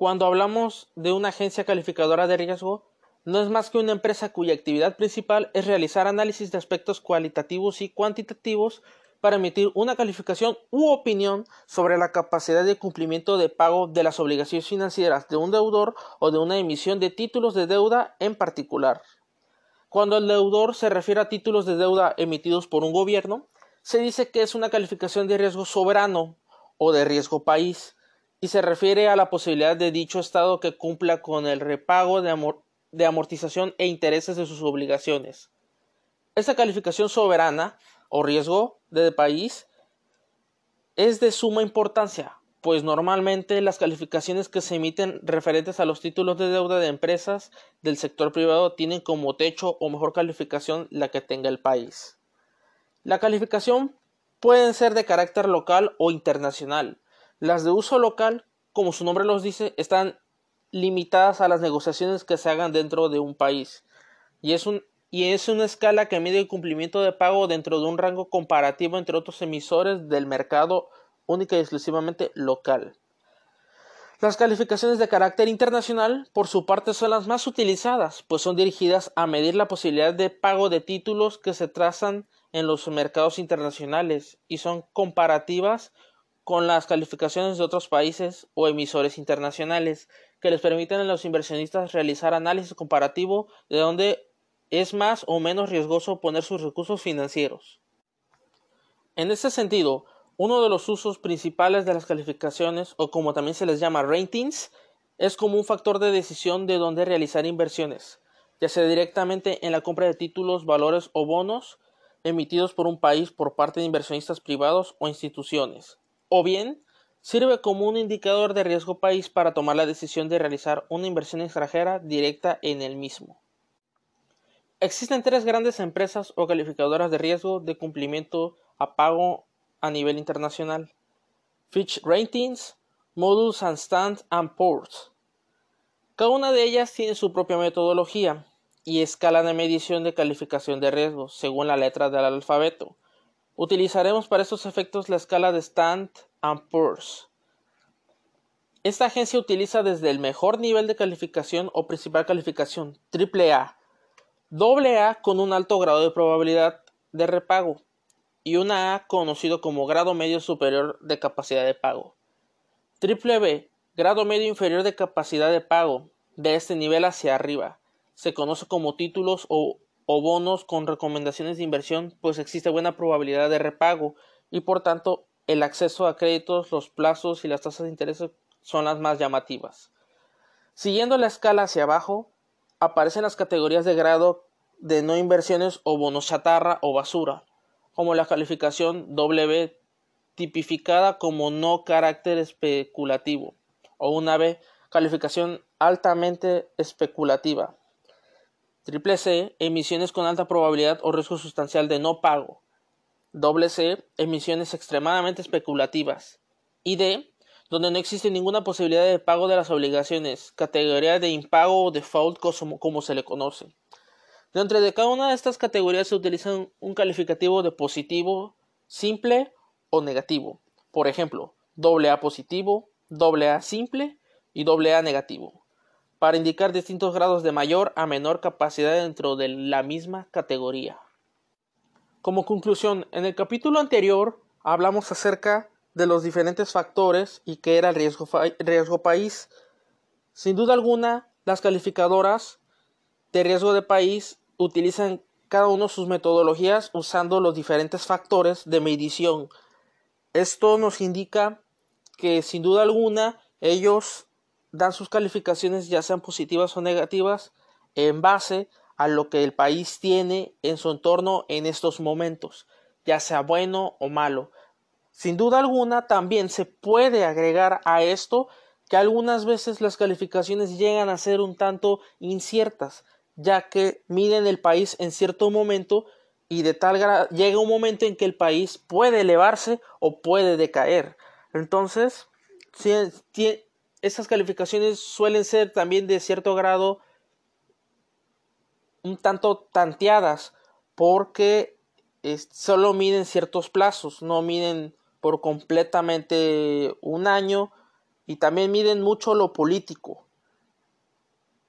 cuando hablamos de una agencia calificadora de riesgo, no es más que una empresa cuya actividad principal es realizar análisis de aspectos cualitativos y cuantitativos para emitir una calificación u opinión sobre la capacidad de cumplimiento de pago de las obligaciones financieras de un deudor o de una emisión de títulos de deuda en particular. Cuando el deudor se refiere a títulos de deuda emitidos por un gobierno, se dice que es una calificación de riesgo soberano o de riesgo país, y se refiere a la posibilidad de dicho Estado que cumpla con el repago de, amortización e intereses de sus obligaciones. Esta calificación soberana o riesgo de país es de suma importancia, pues normalmente las calificaciones que se emiten referentes a los títulos de deuda de empresas del sector privado tienen como techo o mejor calificación la que tenga el país. La calificación pueden ser de carácter local o internacional, las de uso local, como su nombre los dice, están limitadas a las negociaciones que se hagan dentro de un país y es, un, y es una escala que mide el cumplimiento de pago dentro de un rango comparativo entre otros emisores del mercado única y exclusivamente local. Las calificaciones de carácter internacional, por su parte, son las más utilizadas, pues son dirigidas a medir la posibilidad de pago de títulos que se trazan en los mercados internacionales y son comparativas con las calificaciones de otros países o emisores internacionales que les permiten a los inversionistas realizar análisis comparativo de dónde es más o menos riesgoso poner sus recursos financieros. En este sentido, uno de los usos principales de las calificaciones, o como también se les llama ratings, es como un factor de decisión de dónde realizar inversiones, ya sea directamente en la compra de títulos, valores o bonos emitidos por un país por parte de inversionistas privados o instituciones, o bien sirve como un indicador de riesgo país para tomar la decisión de realizar una inversión extranjera directa en el mismo. Existen tres grandes empresas o calificadoras de riesgo de cumplimiento a pago a nivel internacional. Fitch Ratings, Modus and Stand and Poor's. Cada una de ellas tiene su propia metodología y escala de medición de calificación de riesgo según la letra del alfabeto. Utilizaremos para estos efectos la escala de Stand Poor's. Esta agencia utiliza desde el mejor nivel de calificación o principal calificación AAA, AA con un alto grado de probabilidad de repago y una A conocido como grado medio superior de capacidad de pago. B, grado medio inferior de capacidad de pago, de este nivel hacia arriba, se conoce como títulos o o bonos con recomendaciones de inversión, pues existe buena probabilidad de repago y por tanto el acceso a créditos, los plazos y las tasas de interés son las más llamativas. Siguiendo la escala hacia abajo, aparecen las categorías de grado de no inversiones o bonos chatarra o basura, como la calificación W tipificada como no carácter especulativo, o una B calificación altamente especulativa, C, emisiones con alta probabilidad o riesgo sustancial de no pago. Doble C, emisiones extremadamente especulativas. Y D, donde no existe ninguna posibilidad de pago de las obligaciones, categoría de impago o default como, se le conoce. Dentro de cada una de estas categorías se utiliza un calificativo de positivo, simple o negativo. Por ejemplo, AA positivo, AA simple y AA negativo para indicar distintos grados de mayor a menor capacidad dentro de la misma categoría. Como conclusión, en el capítulo anterior hablamos acerca de los diferentes factores y qué era el riesgo, riesgo país. Sin duda alguna, las calificadoras de riesgo de país utilizan cada uno sus metodologías usando los diferentes factores de medición. Esto nos indica que sin duda alguna ellos dan sus calificaciones ya sean positivas o negativas en base a lo que el país tiene en su entorno en estos momentos, ya sea bueno o malo. Sin duda alguna también se puede agregar a esto que algunas veces las calificaciones llegan a ser un tanto inciertas, ya que miden el país en cierto momento y de tal grado llega un momento en que el país puede elevarse o puede decaer. Entonces, si, estas calificaciones suelen ser también de cierto grado un tanto tanteadas porque solo miden ciertos plazos, no miden por completamente un año y también miden mucho lo político.